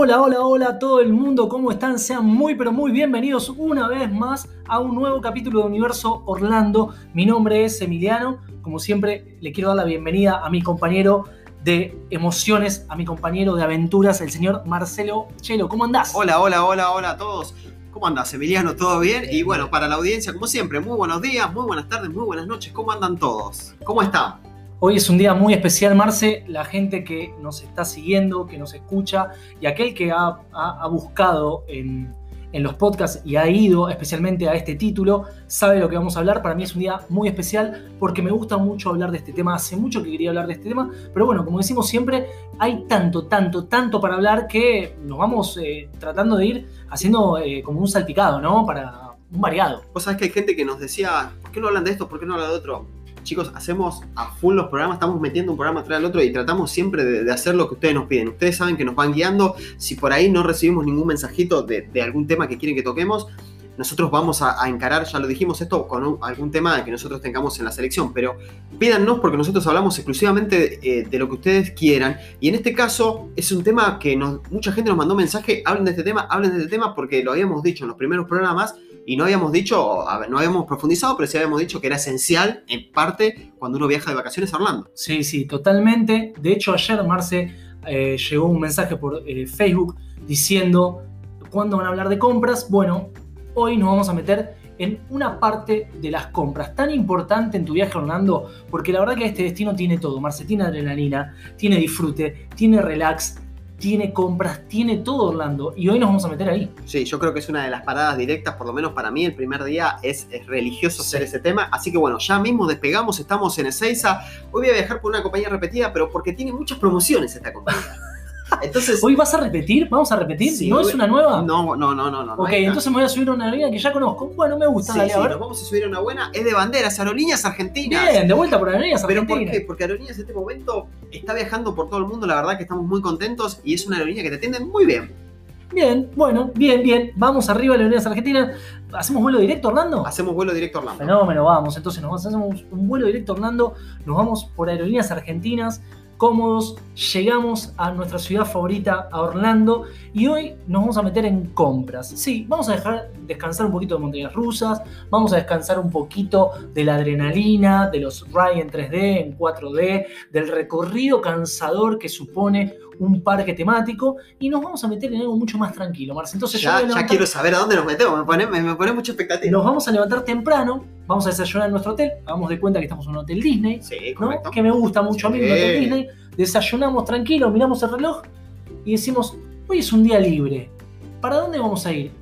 Hola, hola, hola a todo el mundo, ¿cómo están? Sean muy, pero muy bienvenidos una vez más a un nuevo capítulo de Universo Orlando. Mi nombre es Emiliano, como siempre le quiero dar la bienvenida a mi compañero de emociones, a mi compañero de aventuras, el señor Marcelo Chelo. ¿Cómo andás? Hola, hola, hola, hola a todos. ¿Cómo andás, Emiliano? ¿Todo bien? Y bueno, para la audiencia, como siempre, muy buenos días, muy buenas tardes, muy buenas noches. ¿Cómo andan todos? ¿Cómo están? Hoy es un día muy especial, Marce. La gente que nos está siguiendo, que nos escucha y aquel que ha, buscado en, los podcasts y ha ido especialmente a este título, sabe lo que vamos a hablar. Para mí es un día muy especial porque me gusta mucho hablar de este tema. Hace mucho que quería hablar de este tema, pero bueno, como decimos siempre, hay tanto, tanto, tanto para hablar que nos vamos eh, tratando de ir haciendo eh, como un salpicado, ¿no? Para un variado. Vos sabés que hay gente que nos decía, ¿por qué no hablan de esto? ¿Por qué no hablan de otro? Chicos, hacemos a full los programas, estamos metiendo un programa tras el otro y tratamos siempre de, hacer lo que ustedes nos piden. Ustedes saben que nos van guiando. Si por ahí no recibimos ningún mensajito de, algún tema que quieren que toquemos, nosotros vamos a, a encarar, ya lo dijimos, esto con algún tema que nosotros tengamos en la selección. Pero pídanos porque nosotros hablamos exclusivamente de, eh, de lo que ustedes quieran. Y en este caso es un tema que mucha gente nos mandó mensaje, hablen de este tema, hablen de este tema porque lo habíamos dicho en los primeros programas y no habíamos dicho, no habíamos profundizado, pero sí habíamos dicho que era esencial, en parte, cuando uno viaja de vacaciones a Orlando. Sí, sí, totalmente. De hecho, ayer, Marce, eh, llegó un mensaje por eh, Facebook diciendo cuándo van a hablar de compras. Bueno, hoy nos vamos a meter en una parte de las compras tan importante en tu viaje a Orlando, porque la verdad que este destino tiene todo, Marce, tiene adrenalina, tiene disfrute, tiene relax, tiene compras, tiene todo Orlando, y hoy nos vamos a meter ahí. Sí, yo creo que es una de las paradas directas, por lo menos para mí, el primer día es, es religioso Sí. hacer ese tema. Así que bueno, ya mismo despegamos, estamos en Ezeiza. Hoy voy a viajar por una compañía repetida, pero porque tiene muchas promociones esta compañía. Entonces, ¿Hoy vas a repetir? ¿Vamos a repetir? Sí, ¿No es una nueva? no, no, no, no, no. ok, entonces me voy a subir a una línea que ya conozco. Bueno, me gusta, Sí, dale, sí, a ver. nos vamos a subir a una buena. Es de banderas, aerolíneas argentinas. Bien, de vuelta por Aerolíneas ¿Pero por Argentinas. qué? Porque Aerolíneas en este momento está viajando por todo el mundo, la verdad que estamos muy contentos y es una aerolínea que te atiende muy bien. Bien, bueno, bien, bien. Vamos arriba a Aerolíneas Argentinas. ¿Hacemos vuelo directo, Orlando? Hacemos vuelo directo Orlando. Fenómeno, vamos. Entonces nos hacemos un vuelo directo Orlando. Nos vamos por Aerolíneas Argentinas. Cómodos, llegamos a nuestra ciudad favorita, a Orlando, y hoy nos vamos a meter en compras. Sí, vamos a dejar descansar un poquito de montañas rusas, vamos a descansar un poquito de la adrenalina, de los ride en 3D, en 4D, del recorrido cansador que supone un parque temático, y nos vamos a meter en algo mucho más tranquilo, Marce. Entonces yo Ya, a ya levantar- quiero saber a dónde nos metemos, me pone, me, me pone mucha expectativa. nos vamos a levantar temprano, vamos a desayunar en nuestro hotel, hagamos de cuenta que estamos en un hotel Disney, Sí, ¿no? que me gusta mucho a mí Sí. hotel Disney, desayunamos tranquilo, miramos el reloj y decimos, hoy es un día libre, ¿para dónde vamos a ir?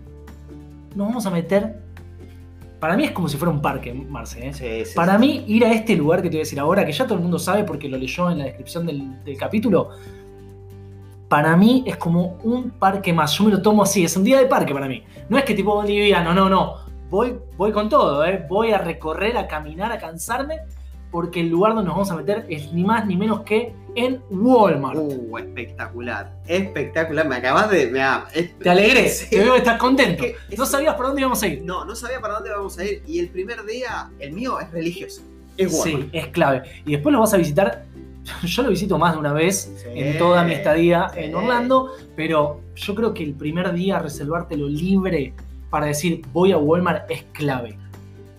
Nos vamos a meter, para mí es como si fuera un parque, Marce, ¿eh? Sí, Para mí, ir a este lugar que te voy a decir ahora, que ya todo el mundo sabe porque lo leyó en la descripción del, del capítulo, para mí es como un parque más. Yo me lo tomo así, es un día de parque para mí. No es que tipo boliviano, no, no. Voy, voy con todo, ¿eh? voy a recorrer, a caminar, a cansarme, porque el lugar donde nos vamos a meter es ni más ni menos que en Walmart. Uh, espectacular. Espectacular. Me acabas de. me es- Te alegré, Sí. te veo que estás contento. Es que- No sabías por dónde íbamos a ir. No, no sabía para dónde vamos a ir. Y el primer día, el mío es religioso. Es Walmart. Sí, es clave. Y después lo vas a visitar. Yo lo visito más de una vez Sí, en toda mi estadía sí. en Orlando, pero yo creo que el primer día reservártelo libre para decir voy a Walmart es clave.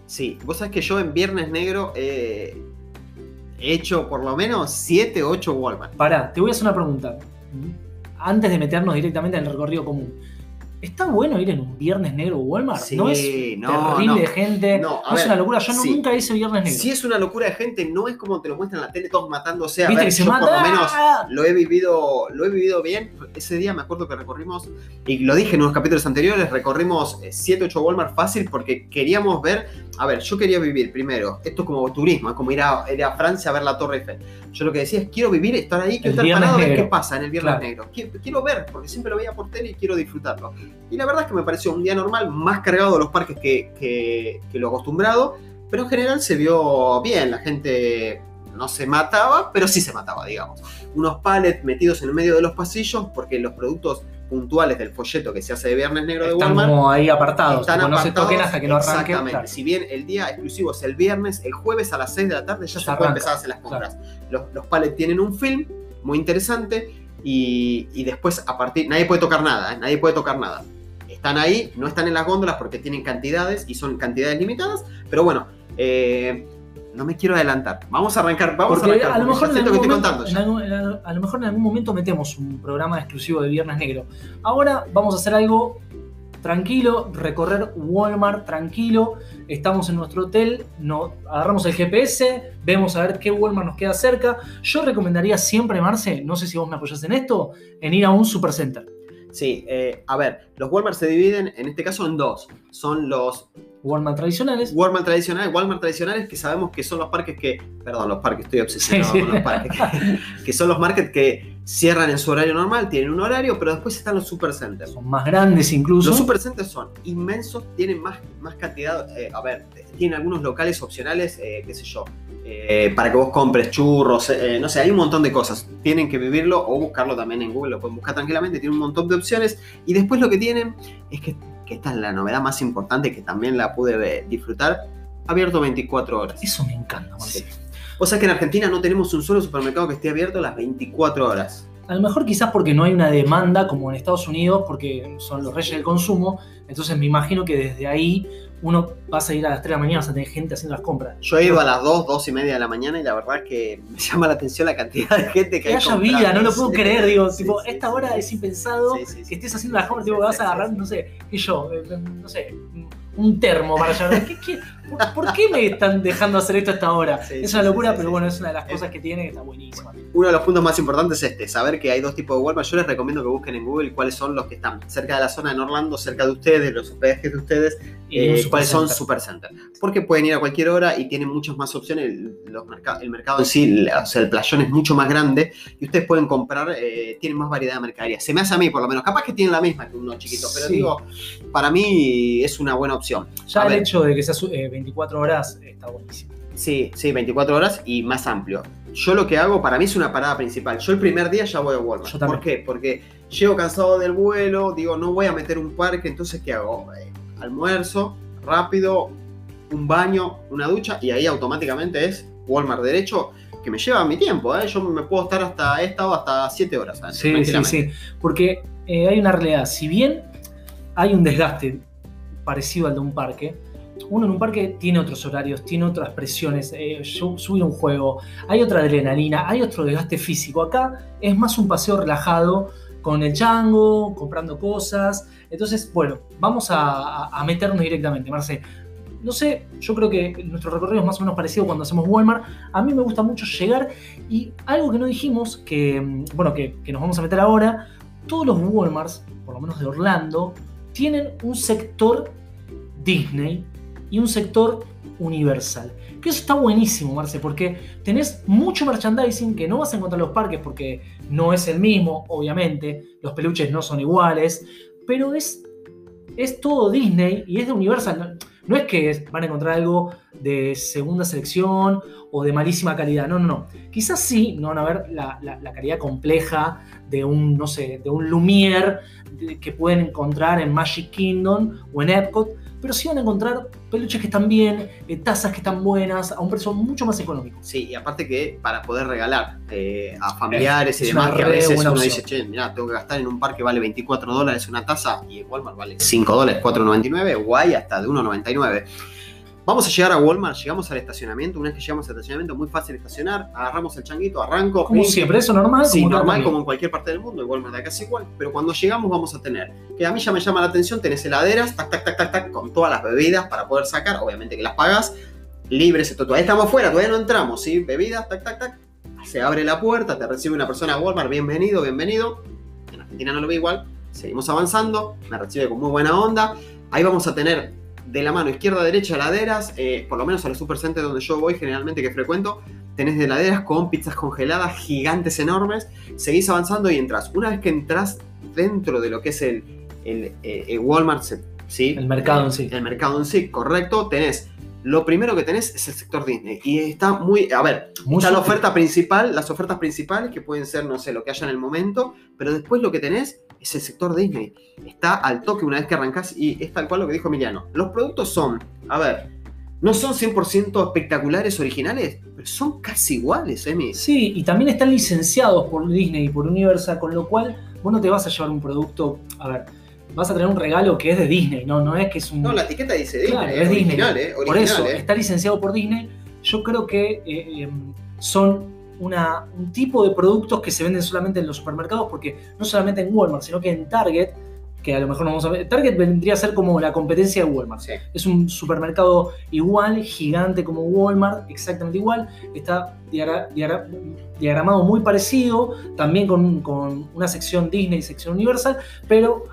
Sí, vos sabés que yo en Viernes Negro eh, he hecho por lo menos 7 o 8 Walmart. Pará, te voy a hacer una pregunta. Antes de meternos directamente en el recorrido común. ¿Está bueno ir en un viernes negro Walmart? Sí, ¿No es no, terrible no. de gente? No, a es ver, una locura. Yo no- sí. nunca hice viernes negro. Si es una locura de gente, no es como te lo muestran en la tele todos matándose. A ¿Viste ver, que se yo mata? por lo menos lo he vivido, lo he vivido bien. Ese día me acuerdo que recorrimos, y lo dije en unos capítulos anteriores, recorrimos 7, 8 Walmart fácil porque queríamos ver, a ver, yo quería vivir primero, esto es como turismo, es como ir a, ir a Francia a ver la Torre Eiffel. Yo lo que decía es, quiero vivir, estar ahí, quiero El estar parado, ver qué pasa en el Viernes Claro. Negro. Quiero, quiero ver, porque siempre lo veía por tele y quiero disfrutarlo. Y la verdad es que me pareció un día normal, más cargado de los parques que, que- que lo acostumbrado, pero en general se vio bien, la gente no se mataba, pero sí se mataba, digamos. Unos pallets metidos en el medio de los pasillos, porque los productos puntuales del folleto que se hace de Viernes Negro de Están Walmart como ahí apartados. están tipo, no se apartados, toquen hasta que no arranque. Exactamente. Claro. Si bien el día exclusivo es el viernes, el jueves a las 6 de la tarde ya Ya se puede arranca. empezar a hacer las compras. Los, los pallets tienen un film muy interesante y, y después a partir, nadie puede tocar nada, ¿eh? nadie puede tocar nada. Están ahí, no están en las góndolas porque tienen cantidades y son cantidades limitadas, pero bueno, eh, no me quiero adelantar. Vamos a arrancar, vamos Porque a arrancar. a lo, mejor en que estoy momento, contando. en algún- a lo mejor en algún momento metemos un programa exclusivo de Viernes Negro. Ahora vamos a hacer algo tranquilo, recorrer Walmart tranquilo. Estamos en nuestro hotel, no, agarramos el GPS, vemos a ver qué Walmart nos queda cerca. Yo recomendaría siempre, Marce, no sé si vos me apoyás en esto, en ir a un supercenter. Sí, eh, a ver, los Walmart se dividen en este caso en dos. Son los Walmart tradicionales. Walmart tradicionales, Walmart tradicionales que sabemos que son los parques que, perdón, los parques, estoy obsesionado Sí, sí. con los parques, que, que son los markets que cierran en su horario normal, tienen un horario, pero después están los supercenters. Son más grandes incluso. Los supercenters son inmensos, tienen más, más cantidad, eh, a ver, tienen algunos locales opcionales, eh, qué sé yo, eh, para que vos compres churros, eh, no sé, hay un montón de cosas. Tienen que vivirlo o buscarlo también en Google, lo pueden buscar tranquilamente, tienen un montón de opciones. Y después lo que tienen es que, que esta es la novedad más importante que también la pude disfrutar, abierto 24 horas. Eso me encanta, Marce. Sí. O sea que en Argentina no tenemos un solo supermercado que esté abierto las 24 horas. A lo mejor quizás porque no hay una demanda como en Estados Unidos, porque son los reyes del consumo, entonces me imagino que desde ahí uno va a salir a las 3 de la mañana, vas a tener gente haciendo las compras. Yo he ido a las 2, 2 y media de la mañana y la verdad que me llama la atención la cantidad de gente que Que hay haya comprando. vida, no lo puedo Sí, creer, digo, sí, tipo, sí, esta hora es impensado que estés haciendo las compras, tipo, Sí, vas a agarrar, no sé, qué yo, eh, no sé, un termo para llevar. ¿Qué- qué- por, por qué me están dejando hacer esto a esta hora? Sí, es una locura, pero bueno, es una de las cosas que tiene que está buenísima. Uno de los puntos más importantes es este, saber que hay dos tipos de Walmart. Yo les recomiendo que busquen en Google cuáles son los que están cerca de la zona en Orlando, cerca de ustedes, los hospedajes de ustedes, Y eh, cuáles son supercenter. Porque pueden ir a cualquier hora y tienen muchas más opciones. El, los merca- el mercado en sí, o sea, el playón es mucho más grande y ustedes pueden comprar, eh, tienen más variedad de mercadería. Se me hace a mí, por lo menos. Capaz que tienen la misma que uno chiquito, pero Sí. digo, para mí es una buena opción. Ya A el ver. hecho de que sea su- eh, 24 horas está buenísimo. Sí, sí, 24 horas y más amplio. Yo lo que hago, para mí es una parada principal. Yo el primer día ya voy a Walmart. Yo. ¿Por qué? Porque llego cansado del vuelo, digo, no voy a meter un parque, entonces ¿qué hago? Eh, almuerzo, rápido, un baño, una ducha y ahí automáticamente es Walmart derecho que me lleva mi tiempo. ¿eh? Yo me puedo estar hasta, he estado hasta 7 horas. ¿eh? Sí, sí, sí. Porque eh, hay una realidad. Si bien hay un desgaste parecido al de un parque, uno en un parque tiene otros horarios, tiene otras presiones. eh, subir un juego, hay otra adrenalina, hay otro desgaste físico. Acá es más un paseo relajado con el chango, comprando cosas. Entonces, bueno, vamos a, meternos directamente, Marce. No sé, yo creo que nuestro recorrido es más o menos parecido cuando hacemos Walmart. A mí me gusta mucho llegar y algo que no dijimos, que, mm, bueno, que, que nos vamos a meter ahora, todos los Walmarts, por lo menos de Orlando, tienen un sector Disney y un sector Universal. Que eso está buenísimo, Marce, porque tenés mucho merchandising que no vas a encontrar en los parques porque no es el mismo, obviamente, los peluches no son iguales, pero es, es todo Disney y es de Universal. No, es que van a encontrar algo de segunda selección o de malísima calidad, no, no, no. Quizás sí, no van a ver la, la- la calidad compleja de un, no sé, de un Lumière de- que pueden encontrar en Magic Kingdom o en Epcot, pero sí van a encontrar peluches que están bien, eh, tazas que están buenas, a un precio mucho más económico. Sí, y aparte que para poder regalar eh, a familiares y demás, que a veces uno opción. dice, che, mira, tengo que gastar en un parque vale 24 dólares una taza y en Walmart vale 5 dólares, 4.99, guay, hasta de 1.99. Vamos a llegar a Walmart, llegamos al estacionamiento, una vez que llegamos al estacionamiento, muy fácil estacionar, agarramos el changuito, arranco, Como siempre, eso normal. Sí, como normal como en cualquier parte del mundo, igual de acá es igual, pero cuando llegamos vamos a tener, que a mí ya me llama la atención, tenés heladeras, tac, tac, tac, tac, tac, con todas las bebidas para poder sacar, obviamente que las pagas, libres, esto, todavía estamos fuera, todavía no entramos, ¿sí? Bebidas, tac, tac, tac, se abre la puerta, te recibe una persona de Walmart, bienvenido, bienvenido, en Argentina no lo ve igual, seguimos avanzando, me recibe con muy buena onda, ahí vamos a tener de la mano izquierda a derecha heladeras, eh, por lo menos a los supercenters donde yo voy generalmente que frecuento, tenés de heladeras con pizzas congeladas gigantes enormes, seguís avanzando y entras. Una vez que entras dentro de lo que es el, el, eh, el Walmart, ¿sí? El mercado en sí. El mercado en sí, correcto, tenés. Lo primero que tenés es el sector Disney. Y está muy. A ver, Muy está la oferta principal, las ofertas principales que pueden ser, no sé, lo que haya en el momento, pero después lo que tenés es el sector Disney. Está al toque una vez que arrancás y es tal cual lo que dijo Emiliano. Los productos son, a ver, No son 100% espectaculares, originales, pero son casi iguales, Emi. Sí, y también están licenciados por Disney y por Universal, con lo cual vos no te vas a llevar un producto, a ver, vas a tener un regalo que es de Disney, no, no es que es un... No, la etiqueta dice Disney, Claro, es es Disney. original, ¿eh? Por Original, eso, ¿eh? está licenciado por Disney. Yo creo que eh, eh, son una- un tipo de productos que se venden solamente en los supermercados, porque no solamente en Walmart, sino que en Target, que a lo mejor no vamos a ver. Target vendría a ser como la competencia de Walmart. Sí. Es un supermercado igual, gigante como Walmart, exactamente igual. Está diagra- diagra- diagramado muy parecido, también con, con una sección Disney y sección Universal, pero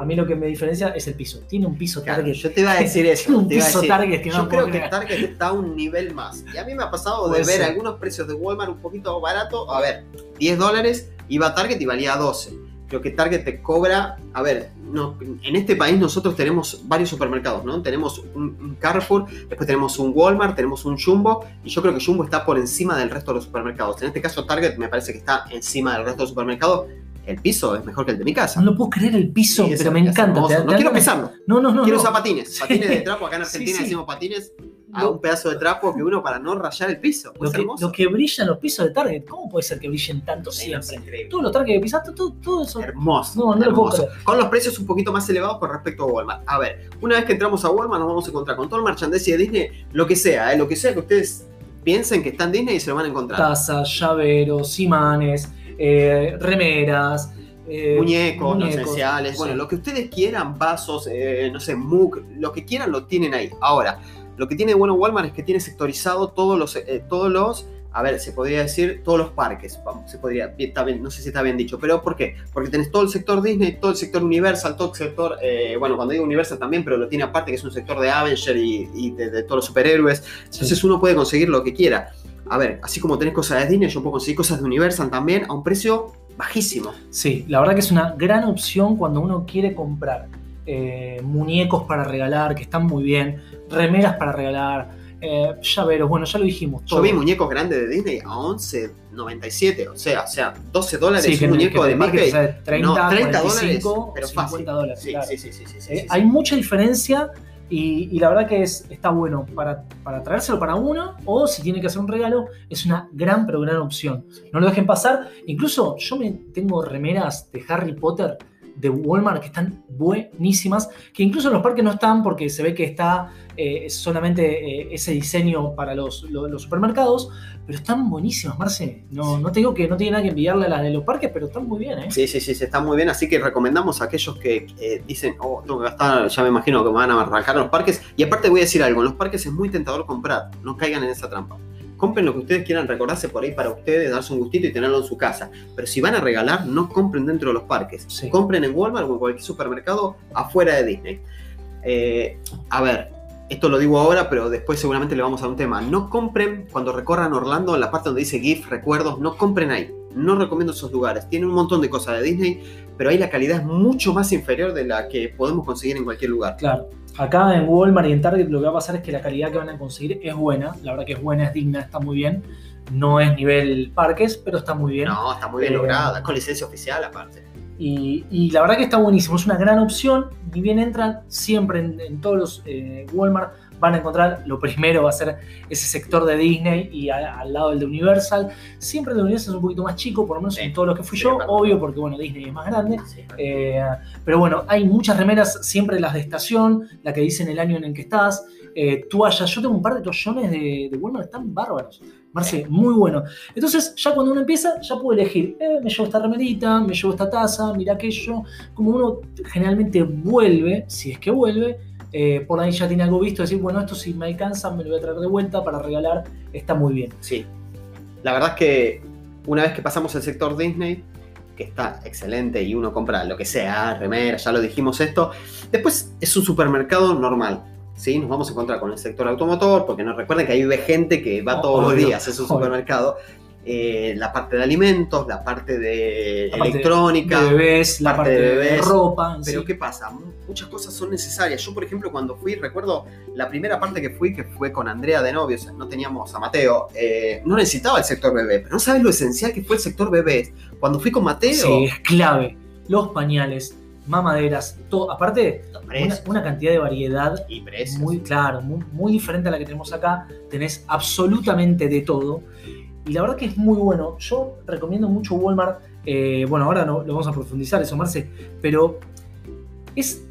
a mí lo que me diferencia es el piso. Tiene un piso Claro, Target. yo te iba a decir eso. Tiene un te iba a piso decir. Target que no Yo lo creo que creer. Target está a un nivel más. Y a mí me ha pasado de Puede ver ser. algunos precios de Walmart un poquito barato. A ver, 10 dólares, iba a Target y valía 12. Creo que Target te cobra. A ver, no, en este país nosotros tenemos varios supermercados, ¿no? Tenemos un, un Carrefour, después tenemos un Walmart, tenemos un Jumbo. Y yo creo que Jumbo está por encima del resto de los supermercados. En este caso, Target me parece que está encima del resto de los supermercados. El piso es mejor que el de mi casa. No puedo creer el piso, Sí, pero me encanta. te- No te- quiero pisarlo. No, no, no. Quiero no. usar patines, Sí. patines de trapo. Acá en Argentina sí. decimos patines a un pedazo de trapo que uno para no rayar el piso. Lo que, lo que brillan los pisos de Target, ¿cómo puede ser que brillen tanto Sí, no, es siempre? increíble. Todos los Target que pisaste, todo, todo eso. Hermoso. No, no hermoso. Con los precios un poquito más elevados con respecto a Walmart. A ver, una vez que entramos a Walmart nos vamos a encontrar con todo el merchandising de Disney, lo que sea, ¿eh? lo que sea que ustedes piensen que está en Disney y se lo van a encontrar. Tazas, llaveros, imanes, eh, remeras. eh, muñecos, muñecos, esenciales, bueno, sí. lo que ustedes quieran, vasos, eh, no sé, mug, lo que quieran lo tienen ahí. Ahora, lo que tiene bueno Walmart es que tiene sectorizado todos los, eh, todos los, a ver, se podría decir todos los parques, se podría, está bien, no sé si está bien dicho, pero ¿por qué? Porque tenés todo el sector Disney, todo el sector Universal, todo el sector, bueno, cuando digo Universal también, pero lo tiene aparte, que es un sector de Avenger y, y de, de todos los superhéroes, entonces uno puede conseguir lo que quiera. A ver, así como tenés cosas de Disney, yo puedo conseguir cosas de Universal también a un precio bajísimo. Sí, la verdad que es una gran opción cuando uno quiere comprar eh, muñecos para regalar, que están muy bien, remeras para regalar, eh, llaveros, bueno, ya lo dijimos. Yo todo. vi muñecos grandes de Disney a 11.97, o sea, o sea, 12 dólares Sí, un muñeco que de Mickey. o sea, 30, no, 30 45, dólares, pero 50 fácil. dólares. Sí, claro. sí, sí, sí, sí, sí, Eh, sí. Hay mucha diferencia y, la verdad que es, está bueno para, para traérselo para uno o si tiene que hacer un regalo, es una gran, pero gran opción. No lo dejen pasar. Incluso yo me tengo remeras de Harry Potter de Walmart que están buenísimas, que incluso en los parques no están porque se ve que está eh, solamente eh, ese diseño para los, lo- los supermercados, pero están buenísimas, Marce. No, no te digo que no tiene nada que envidiarle a las de los parques, pero están muy bien, ¿eh? Sí, sí, sí, sí, está muy bien. Así que recomendamos a aquellos que eh, dicen, oh, tengo que gastar, ya me imagino que me van a arrancar los parques. Y aparte voy a decir algo, en los parques es muy tentador comprar, no caigan en esa trampa. Compren lo que ustedes quieran recordarse por ahí para ustedes, darse un gustito y tenerlo en su casa. Pero si van a regalar, no compren dentro de los parques. Sí. Compren en Walmart o en cualquier supermercado afuera de Disney. Eh, a ver, esto lo digo ahora, pero después seguramente le vamos a un tema. No compren cuando recorran Orlando, en la parte donde dice GIF, recuerdos, no compren ahí. No recomiendo esos lugares. Tienen un montón de cosas de Disney, pero ahí la calidad es mucho más inferior de la que podemos conseguir en cualquier lugar. Claro. Acá en Walmart y en Target lo que va a pasar es que la calidad que van a conseguir es buena. La verdad que es buena, es digna, está muy bien. No es nivel parques, pero está muy bien. No, está muy bien Eh, lograda, con licencia oficial aparte. Y, y la verdad que está buenísimo. Es una gran opción. Ni bien entran, siempre en, en todos los eh, Walmart van a encontrar, lo primero va a ser ese sector de Disney y a- al lado el de Universal. Siempre el de Universal es un poquito más chico, por lo menos Sí. en todos los que fui Sí, yo. Obvio, porque bueno, Disney es más grande. Sí, Eh, pero bueno, hay muchas remeras, siempre las de estación, la que dicen el año en el que estás, eh, toallas. Yo tengo un par de toallones de, de Walmart, están bárbaros. Marce, muy bueno. Entonces, ya cuando uno empieza, ya puede elegir, eh, me llevo esta remerita, me llevo esta taza, mira aquello. Como uno generalmente vuelve, si es que vuelve, eh, por ahí ya tiene algo visto, decir, bueno, esto si me alcanza, me lo voy a traer de vuelta para regalar, está muy bien. Sí. La verdad es que una vez que pasamos el sector Disney, que está excelente y uno compra lo que sea, remera, ya lo dijimos esto, después es un supermercado normal. ¿sí? Nos vamos a encontrar con el sector automotor, porque nos recuerden que ahí vive gente que va todos los días, es un obvio. supermercado. Eh, la parte de alimentos, la parte de La parte electrónica. De bebés, la parte de de, bebés, ropa. Pero sí. ¿qué pasa? Muchas cosas son necesarias. Yo, por ejemplo, cuando fui, recuerdo la primera parte que fui, que fue con Andrea de novio, o sea, no teníamos a Mateo, eh, no necesitaba el sector bebé, pero no sabes lo esencial que fue el sector bebé. Cuando fui con Mateo, Sí, es clave. Los pañales, mamaderas, todo. Aparte, una, cantidad de variedad y muy claro, muy, muy diferente a la que tenemos acá. Tenés absolutamente de todo. Y la verdad que es muy bueno. Yo recomiendo mucho Walmart. Eh, bueno, ahora no lo vamos a profundizar eso, Marce. Pero es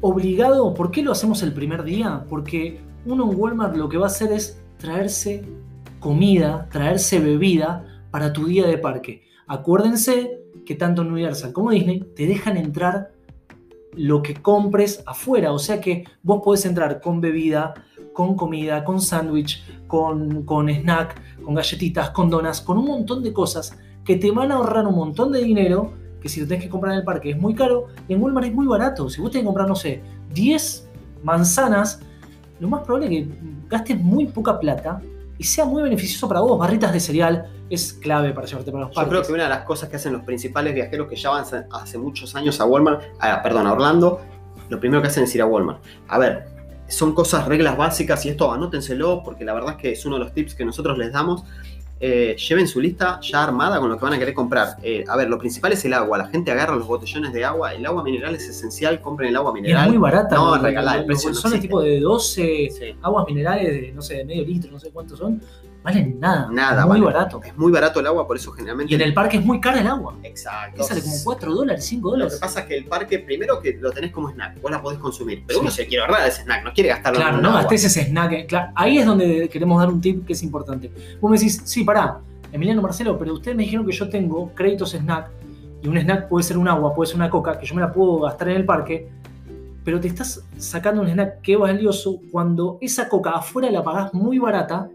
obligado. ¿Por qué lo hacemos el primer día? Porque uno en Walmart lo que va a hacer es traerse comida, traerse bebida para tu día de parque. Acuérdense que tanto Universal como Disney te dejan entrar lo que compres afuera. O sea que vos podés entrar con bebida, con comida, con sándwich, con, con snack, con galletitas, con donas, con un montón de cosas que te van a ahorrar un montón de dinero. Que si lo tenés que comprar en el parque es muy caro, y en Walmart es muy barato. Si vos tenés que comprar, no sé, 10 manzanas, lo más probable es que gastes muy poca plata y sea muy beneficioso para vos. Barritas de cereal es clave para llevarte para los Yo parques. creo que una de las cosas que hacen los principales viajeros que ya van hace- hace muchos años a Walmart, a- perdón, a Orlando, lo primero que hacen es ir a Walmart. A ver, son cosas, reglas básicas y esto anótenselo porque la verdad es que es uno de los tips que nosotros les damos. Eh, lleven su lista ya armada con lo que van a querer comprar. Eh, a ver, lo principal es el agua. La gente agarra los botellones de agua. El agua mineral es esencial. Compren el agua Y es mineral. muy barata. No, regalá, el no existe. tipo de 12 Sí. aguas minerales de, no sé, de medio litro, no sé cuántos son, valen nada. Nada, es muy vale. barato. Es muy barato el agua, por eso generalmente. Y en el parque es muy cara el agua. Exacto. Que sale como 4 dólares, 5 Lo que dólares. pasa es que el parque, primero que lo tenés como snack, vos la podés consumir, pero Sí. uno se quiere ahorrar ese snack, no quiere gastarlo Claro, en no agua. gastés ese snack. eh, claro, ahí es donde queremos dar un tip que es importante. Vos me decís, sí, pará, Emiliano Marcelo, pero ustedes me dijeron que yo tengo créditos snack y un snack puede ser un agua, puede ser una coca, que yo me la puedo gastar en el parque, pero te estás sacando un snack que es valioso cuando esa coca afuera la pagás muy barata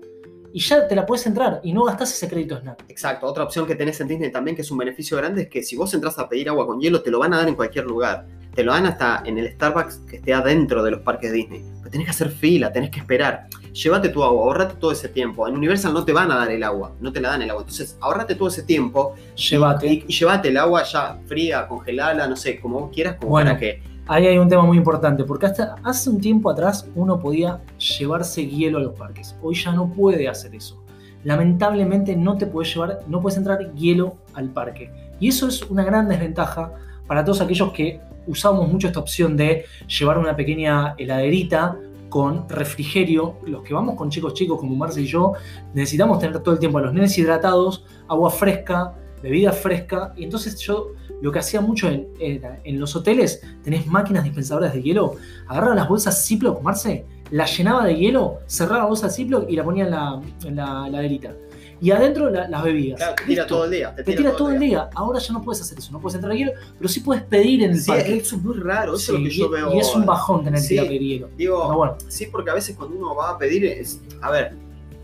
y ya te la puedes entrar y no gastás ese crédito snack. Exacto, otra opción que tenés en Disney también, que es un beneficio grande, es que si vos entras a pedir agua con hielo, te lo van a dar en cualquier lugar. Te lo dan hasta en el Starbucks que esté adentro de los parques Disney. Pero tenés que hacer fila, tenés que esperar. Llévate tu agua, ahorrate todo ese tiempo. En Universal no te van a dar el agua, no te la dan el agua. Entonces, ahorrate todo ese tiempo Llévate. y, y llévate el agua ya fría, congelada, no sé, como vos quieras, como Bueno. para que. Ahí hay un tema muy importante, porque hasta hace un tiempo atrás uno podía llevarse hielo a los parques. Hoy ya no puede hacer eso. Lamentablemente no te puedes llevar, no puedes entrar hielo al parque. Y eso es una gran desventaja para todos aquellos que usamos mucho esta opción de llevar una pequeña heladerita con refrigerio. Los que vamos con chicos chicos como Marce y yo, necesitamos tener todo el tiempo a los nenes hidratados, agua fresca, bebida fresca. Y entonces yo lo que hacía mucho en, era, en los hoteles, tenés máquinas dispensadoras de hielo, agarraba las bolsas Ziploc, Marce, la llenaba de hielo, cerraba la bolsa Ziploc y la ponía en la, en la. Y adentro la- las bebidas. Claro, te tira Listo. todo el día. Te tira todo el día. Ahora ya no puedes hacer eso, no puedes entrar hielo, pero sí puedes pedir en el Sí, parque. eso es muy raro, eso es lo que Sí, yo y- veo. y es un bajón tener Sí. que a pedir hielo. Digo, bueno, Sí, porque a veces cuando uno va a pedir es, a ver,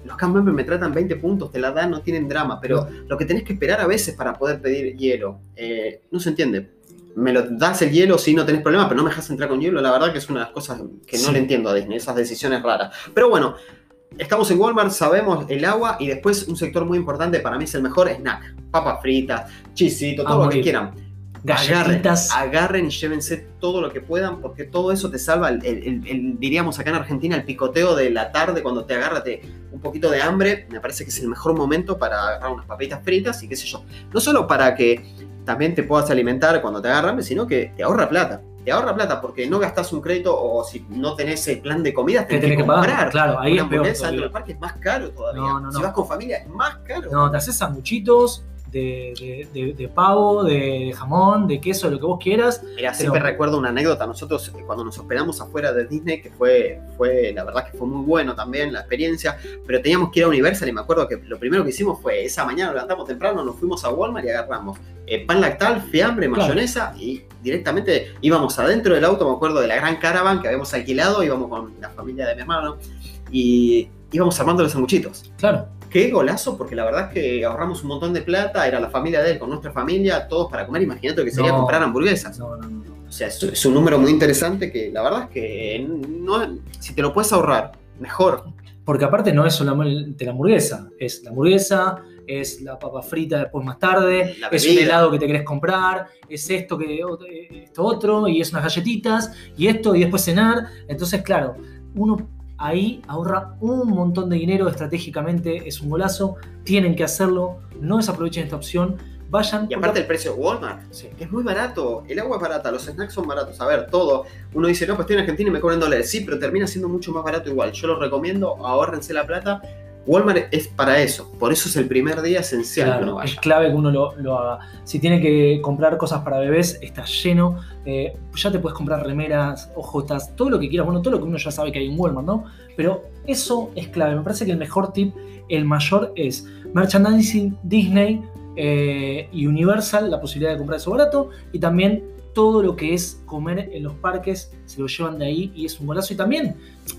los camp members me tratan 20 puntos, te la dan, no tienen drama, pero lo que tenés que esperar a veces para poder pedir hielo, eh, no se entiende. Me lo das el hielo si no tenés problema, pero no me dejas entrar con hielo, la verdad que es una de las cosas que no Sí. le entiendo a Disney, esas decisiones raras. Pero bueno, estamos en Walmart, sabemos el agua y después un sector muy importante para mí es el mejor, snack. Papas fritas, chisito, todo lo que quieran. Galletitas. Agarren, agarren y llévense todo lo que puedan, porque todo eso te salva, el, el- el- el- diríamos acá en Argentina, el picoteo de la tarde cuando te agarra te- un poquito de hambre. Me parece que es el mejor momento para agarrar unas papitas fritas y qué sé yo. No solo para que también te puedas alimentar cuando te agarra hambre, sino que te ahorra plata. Te ahorra plata porque no gastas un crédito o si no tenés el plan de comida, que tenés tenés que que pagar. comprar. Claro, ahí Una es peor. dentro del parque es más caro todavía. No, no, Si vas con familia es más caro. No, te haces sanguchitos de, de- de- de pavo, de jamón, de queso, lo que vos quieras. Mira, siempre Pero- recuerdo una anécdota. Nosotros, eh, cuando nos hospedamos afuera de Disney, que fue, fue, la verdad que fue muy bueno también la experiencia, pero teníamos que ir a Universal y me acuerdo que lo primero que hicimos fue esa mañana, levantamos temprano, nos fuimos a Walmart y agarramos eh, pan lactal, fiambre, Claro. mayonesa y directamente íbamos adentro del auto, me acuerdo de la gran caravan que habíamos alquilado, íbamos con la familia de mi hermano y íbamos armando los sanguchitos. Claro. Qué golazo, porque la verdad es que ahorramos un montón de plata, era la familia de él con nuestra familia, todos para comer, imagínate lo que sería No. comprar hamburguesas. No, no, no. O sea, es, es un número muy interesante que la verdad es que no, si te lo puedes ahorrar, mejor. Porque aparte no es solamente la hamburguesa, es la hamburguesa, es la papa frita después más tarde, es un helado que te querés comprar, es esto que esto otro, y es unas galletitas, y esto, y después cenar. Entonces, claro, uno ahí ahorra un montón de dinero estratégicamente, es un golazo, tienen que hacerlo, no desaprovechen esta opción, vayan. Y aparte el precio de Walmart, Sí. que es muy barato. El agua es barata, los snacks son baratos. A ver, todo. Uno dice, no, pues estoy en Argentina y me cobran dólares. Sí, pero termina siendo mucho más barato igual. Yo lo recomiendo, ahórrense la plata. Walmart es para eso. Por eso es el primer día esencial que uno Claro, es vaya. clave que uno lo, lo haga. Si tiene que comprar cosas para bebés, está lleno. Eh, ya te puedes comprar remeras, ojotas, todo lo que quieras. Bueno, todo lo que uno ya sabe que hay en Walmart, ¿no? Pero eso es clave. Me parece que el mejor tip, el mayor, es merchandising Disney eh, y Universal, la posibilidad de comprar eso barato. Y también todo lo que es comer en los parques, se lo llevan de ahí y es un golazo. Y también,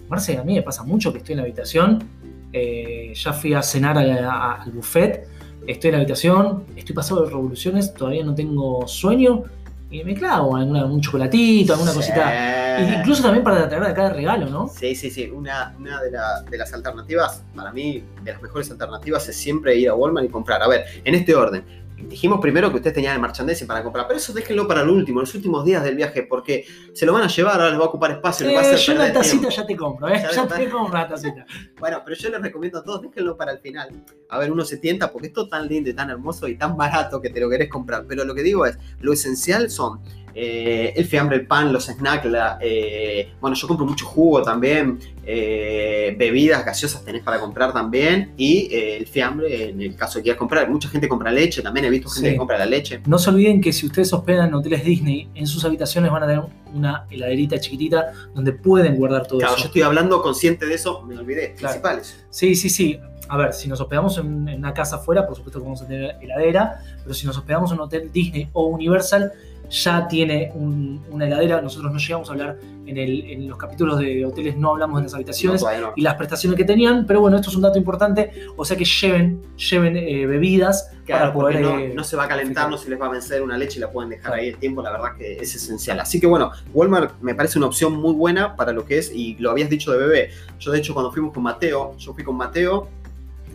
Marce, a mí me pasa mucho que estoy en la habitación. Eh, ya fui a cenar a- a- al buffet estoy en la habitación, estoy pasado de revoluciones, todavía no tengo sueño y me clavo alguna, un chocolatito, alguna Sí. cosita. E Incluso también para de acá de regalo, ¿no? Sí, sí, sí. Una, una de, la- de las alternativas, para mí, de las mejores alternativas es siempre ir a Walmart y comprar. A ver, en este orden. Dijimos primero que ustedes tenían el merchandising para comprar, pero eso déjenlo para el último, los últimos días del viaje, porque se lo van a llevar, ahora les va a ocupar espacio, les va a Eh, hacer yo una tacita tiempo. ya te compro, ¿eh? Ya Ya te compro una tacita. Bueno, pero yo les recomiendo a todos, déjenlo para el final. A ver, uno se tienta porque esto es tan lindo y tan hermoso y tan barato que te lo querés comprar. Pero lo que digo es, lo esencial son eh, el fiambre, el pan, los snacks, la, eh, bueno, yo compro mucho jugo también, eh, bebidas gaseosas tenés para comprar también y el fiambre en el caso de quieras comprar. Mucha gente compra leche, también he visto gente Sí. que compra la leche. No se olviden que si ustedes hospedan en hoteles Disney, en sus habitaciones van a tener una heladerita chiquitita donde pueden guardar todo Claro, yo eso. estoy hablando consciente de eso, me olvidé, Claro. principales. Sí, sí, sí. A ver, si nos hospedamos en, en una casa afuera, por supuesto que vamos a tener heladera, pero si nos hospedamos en un hotel Disney o Universal, ya tiene un- una heladera. Nosotros no llegamos a hablar en, el- en los capítulos de hoteles, no hablamos de las habitaciones no. y las prestaciones que tenían, pero bueno, esto es un dato importante, o sea que lleven, lleven eh, bebidas Claro, para poder... no, eh, no se va a calentar, no se les va a vencer una leche y la pueden dejar ahí el tiempo, la verdad que es esencial. Así que bueno, Walmart me parece una opción muy buena para lo que es, y lo habías dicho de bebé. Yo de hecho cuando fuimos con Mateo, yo fui con Mateo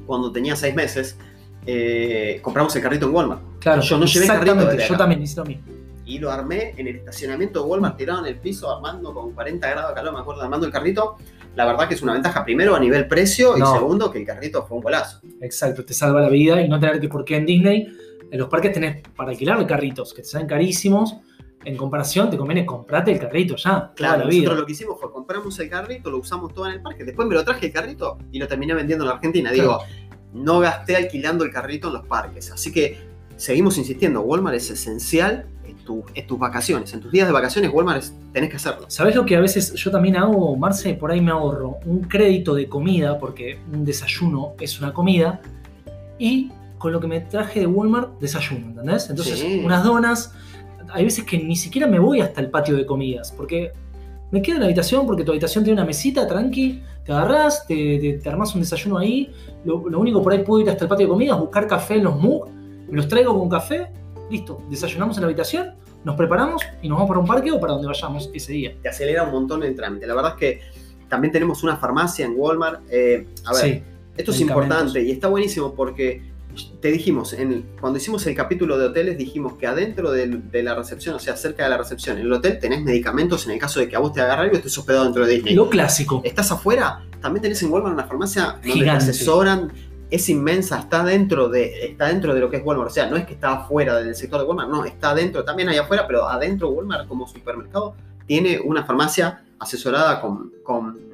cuando tenía seis meses, eh, compramos el carrito en Walmart. Claro, yo no llevé carrito exactamente, desde yo acá. también hice lo mismo. Y lo armé en el estacionamiento de Walmart, tirado en el piso, armando con 40 grados de calor, me acuerdo, armando el carrito. La verdad que es una ventaja, primero a nivel precio No. y segundo que el carrito fue un golazo. Exacto, te salva la vida y no tener que, porque en Disney, en los parques tenés para alquilar carritos que te salen carísimos. En comparación, te conviene comprarte el carrito ya, Claro, la vida. nosotros lo que hicimos fue compramos el carrito, lo usamos todo en el parque, después me lo traje el carrito y lo terminé vendiendo en la Argentina. Digo, no gasté alquilando el carrito en los parques. Así que seguimos insistiendo, Walmart es esencial en, tu- en tus vacaciones. En tus días de vacaciones, Walmart es- tenés que hacerlo. ¿Sabes lo que a veces yo también hago, Marce? Por ahí me ahorro un crédito de comida, porque un desayuno es una comida, y con lo que me traje de Walmart, desayuno, ¿entendés? Entonces, Sí. unas donas, hay veces que ni siquiera me voy hasta el patio de comidas, porque me quedo en la habitación, porque tu habitación tiene una mesita, tranqui, te agarrás, te, te, te armás un desayuno ahí, lo, lo único por ahí puedo ir hasta el patio de comidas, buscar café en los MUG, me los traigo con café, listo, desayunamos en la habitación, nos preparamos y nos vamos para un parque o para donde vayamos ese día. Te acelera un montón el trámite. La verdad es que también tenemos una farmacia en Walmart. Eh, a ver, Sí. Esto es importante y está buenísimo porque te dijimos, en cuando hicimos el capítulo de hoteles, dijimos que adentro de la recepción, o sea, cerca de la recepción, en el hotel tenés medicamentos en el caso de que a vos te agarre algo y estés hospedado dentro de Disney. Lo clásico. Estás afuera, también tenés en Walmart una farmacia donde te Gigante. asesoran, es inmensa, está dentro, de, está dentro de lo que es Walmart, o sea, no es que está afuera del sector de Walmart, no, está adentro, también hay afuera, pero adentro Walmart como supermercado tiene una farmacia asesorada con, con,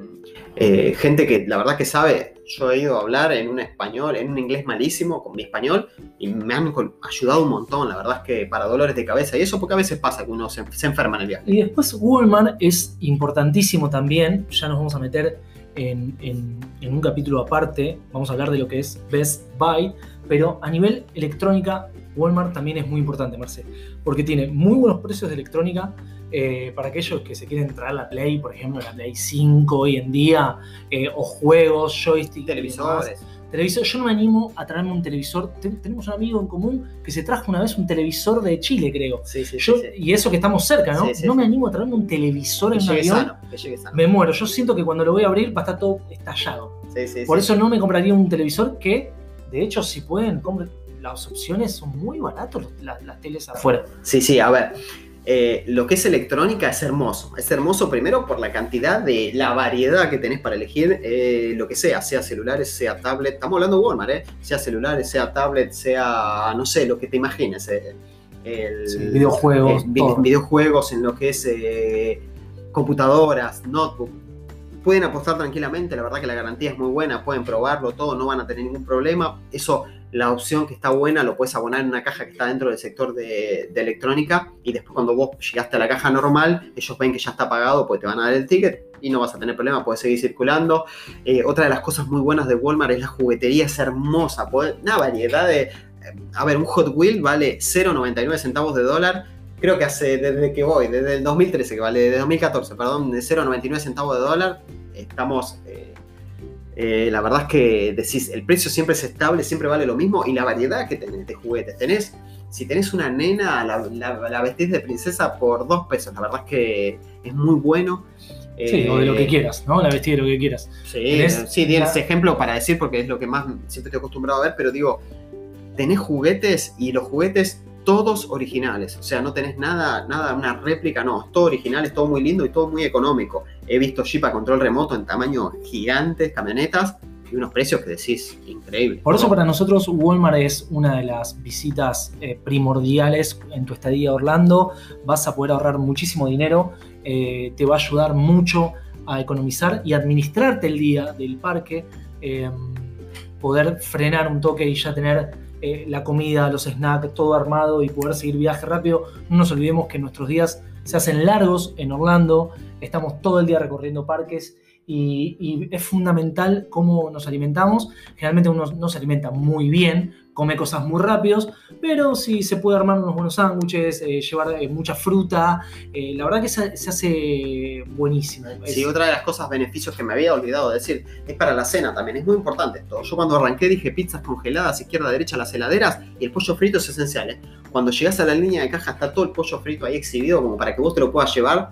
eh, gente que la verdad que sabe, yo he ido a hablar en un español, en un inglés malísimo con mi español y me han ayudado un montón, la verdad es que para dolores de cabeza y eso porque a veces pasa que uno se enferma en el viaje. Y después Walmart es importantísimo también, ya nos vamos a meter en, un capítulo aparte, vamos a hablar de lo que es Best Buy, pero a nivel electrónica, Walmart también es muy importante, Marce, porque tiene muy buenos precios de electrónica. eh, para aquellos que se quieren traer la Play, por ejemplo, la Play 5 hoy en día, eh, o juegos, joystick, demás. Televisor, yo no me animo a traerme un televisor. Ten- tenemos un amigo en común que se trajo una vez un televisor de Chile, creo. Sí, sí, Yo, sí, sí. Y eso que estamos cerca, ¿no? No me animo a traerme un televisor Que en avión. sano, que llegue sano. Me muero. Yo siento que cuando lo voy a abrir va a estar todo estallado. Sí, sí, Por eso no me compraría un televisor que, de hecho, si pueden, compren. Las opciones son muy baratas, las, las teles afuera. Sí, sí, a ver. Eh, lo que es electrónica es hermoso. Es hermoso primero por la cantidad de la variedad que tenés para elegir eh, lo que sea, sea celulares, sea tablet. Estamos hablando de Walmart, ¿eh? Sea celulares, sea tablet, sea, no sé, lo que te imagines. Eh, el- Sí, videojuegos, videojuegos, en lo que es computadoras, notebook. Pueden apostar tranquilamente, la verdad que la garantía es muy buena, pueden probarlo todo, no van a tener ningún problema. Eso, la opción que está buena, lo puedes abonar en una caja que está dentro del sector de, de electrónica y después cuando vos llegaste a la caja normal, ellos ven que ya está pagado, pues te van a dar el ticket y no vas a tener problema, puedes seguir circulando. Eh, otra de las cosas muy buenas de Walmart es la juguetería, es hermosa, podés- una variedad de... eh, A ver, un Hot Wheel vale 0,99 centavos de dólar. Creo que hace desde que voy, desde el 2013, que vale, desde 2014, perdón, de 0,99 centavos de dólar. Estamos, eh, eh, la verdad es que decís, el precio siempre es estable, siempre vale lo mismo y la variedad que tenés de juguetes. Tenés, si tenés una nena, la, la, la vestís de princesa por dos pesos. La verdad es que es muy bueno. Sí, o de lo que Eh, quieras, ¿no? La vestida de lo que quieras. Sí, Tenés sí, tienes la- ejemplo para decir porque es lo que más siempre estoy acostumbrado a ver, pero digo, tenés juguetes y los juguetes todos originales, o sea, no tenés nada, nada, una réplica, no, es todo original, es todo muy lindo y todo muy económico. He visto Jeep a control remoto en tamaño gigantes, camionetas y unos precios que decís increíbles. Por eso para nosotros Walmart es una de las visitas eh, primordiales en tu estadía Orlando. Vas a poder ahorrar muchísimo dinero, eh, te va a ayudar mucho a economizar y administrarte el día del parque, eh, poder frenar un toque y ya tener eh, la comida, los snacks, todo armado y poder seguir viaje rápido. No nos olvidemos que nuestros días se hacen largos en Orlando, estamos todo el día recorriendo parques y, y es fundamental cómo nos alimentamos. Generalmente uno no se alimenta muy bien, come cosas muy rápidos, pero si se puede armar unos buenos sándwiches, eh, llevar eh, mucha fruta, eh, la verdad que se, se hace buenísimo. Es- Sí, otra de las cosas, beneficios que me había olvidado de decir, es para la cena también, es muy importante esto. Yo cuando arranqué dije pizzas congeladas, izquierda, derecha, las heladeras, y el pollo frito es esencial. ¿eh? Cuando llegas a la línea de caja está todo el pollo frito ahí exhibido como para que vos te lo puedas llevar.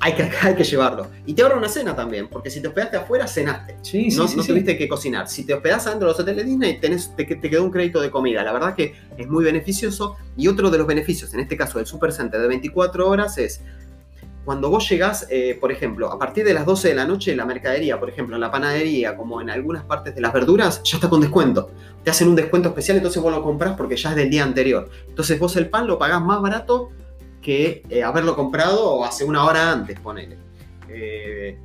Hay que, hay que llevarlo. Y te ahorra una cena también, porque si te hospedaste afuera, cenaste. Sí, sí, no sí, no tuviste que cocinar. Si te hospedás adentro de los hoteles Disney, tenés, te, te quedó un crédito de comida. La verdad que es muy beneficioso. Y otro de los beneficios, en este caso del Supercenter de 24 horas, es cuando vos llegás, eh, por ejemplo, a partir de las 12 de la noche, la mercadería, por ejemplo, en la panadería, como en algunas partes de las verduras, ya está con descuento. Te hacen un descuento especial, entonces vos lo compras porque ya es del día anterior. Entonces vos el pan lo pagás más barato que eh, haberlo comprado hace una hora antes, ponele. Eh,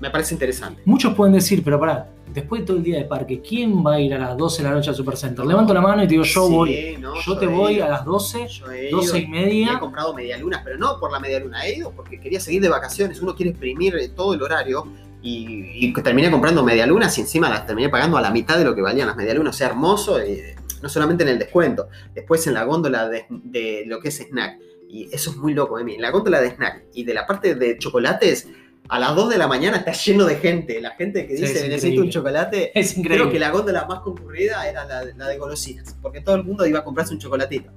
me parece interesante. Muchos pueden decir, pero pará, después de todo el día de parque, ¿quién va a ir a las 12 de la noche al Supercenter? Levanto la mano y te digo, yo Sí, voy. no, Yo te voy ido. a las 12, Yo he ido 12 y y he media. comprado medialunas, pero no por la medialuna, he ido porque quería seguir de vacaciones, uno quiere exprimir eh, todo el horario y, y terminé comprando medialunas y encima las terminé pagando a la mitad de lo que valían las medialunas, o sea, hermoso, eh, no solamente en el descuento, después en la góndola de, de lo que es snack, y eso es muy loco, Emi, en la góndola de snack y de la parte de chocolates, a las 2 de la mañana está lleno de gente, la gente que dice es necesito un chocolate, Es increíble. creo que la góndola más concurrida era la, la de golosinas, porque todo el mundo iba a comprarse un chocolatito.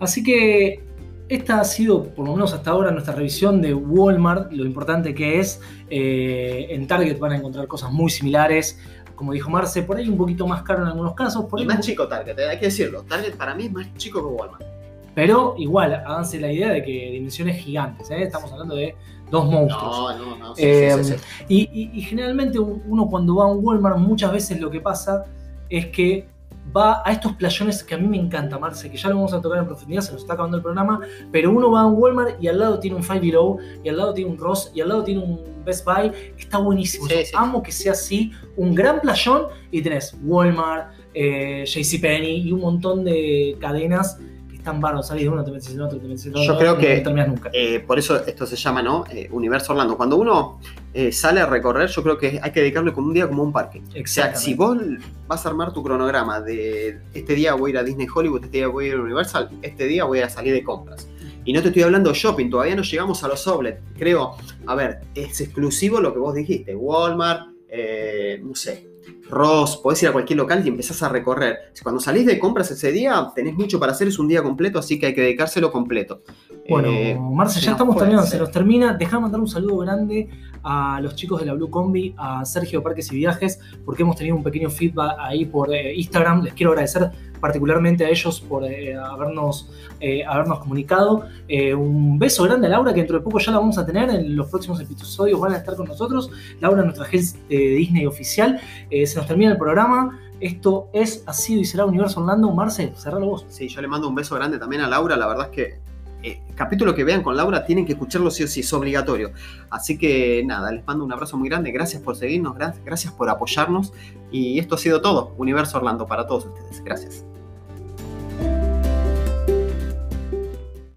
Así que esta ha sido, por lo menos hasta ahora, nuestra revisión de Walmart, lo importante que es. Eh, en Target van a encontrar cosas muy similares. Como dijo Marce, por ahí un poquito más caro en algunos casos, por Y ahí más chico Target, eh, hay que decirlo. Target para mí es más chico que Walmart. Pero igual, háganse la idea de que dimensiones gigantes. ¿eh? Estamos hablando de dos monstruos. No, no, no. sí, Eh, sí. Y, y- y generalmente uno cuando va a un Walmart, muchas veces lo que pasa es que va a estos playones que a mí me encanta, Marce, que ya lo vamos a tocar en profundidad, se nos está acabando el programa, pero uno va a un Walmart y al lado tiene un Five Below, y al lado tiene un Ross, y al lado tiene un Best Buy, está buenísimo. Yo amo que sea así, un gran playón, y tenés Walmart, eh, JCPenney y un montón de cadenas que están bárbaros, salís de uno, te metes en otro, te metes en otro, Yo creo no que- terminas nunca. Eh, por eso esto se llama, ¿no? Eh, Universo Orlando. Cuando uno eh, sale a recorrer, yo creo que hay que dedicarle como un día como un parque. O sea, si vos vas a armar tu cronograma de este día voy a ir a Disney Hollywood, este día voy a ir a Universal, este día voy a salir de compras. Y no te estoy hablando de shopping, todavía no llegamos a los outlets. Creo, a ver, es exclusivo lo que vos dijiste. Walmart, no sé, Ross, podés ir a cualquier local y empezás a recorrer. Cuando salís de compras ese día, tenés mucho para hacer, es un día completo, así que hay que dedicárselo completo. Bueno, Eh, Marce, ya estamos terminando, se nos termina. Deja mandar un saludo grande a los chicos de la Blue Combi, a Sergio Parques y Viajes, porque hemos tenido un pequeño feedback ahí por eh, Instagram. Les quiero agradecer particularmente a ellos por eh, habernos, eh, habernos comunicado. Eh, un beso grande a Laura, que dentro de poco ya la vamos a tener. En los próximos episodios van a estar con nosotros. Laura, nuestra agencia de Disney oficial. se nos termina el programa. Esto es, ha sido y será Universo Orlando. Marce, cerralo vos. Sí, yo le mando un beso grande también a Laura. La verdad es que capítulo que vean con Laura tienen que escucharlo sí o sí, es obligatorio. Así que nada, les mando un abrazo muy grande, gracias por seguirnos, gracias por apoyarnos y esto ha sido todo, Universo Orlando para todos ustedes. Gracias.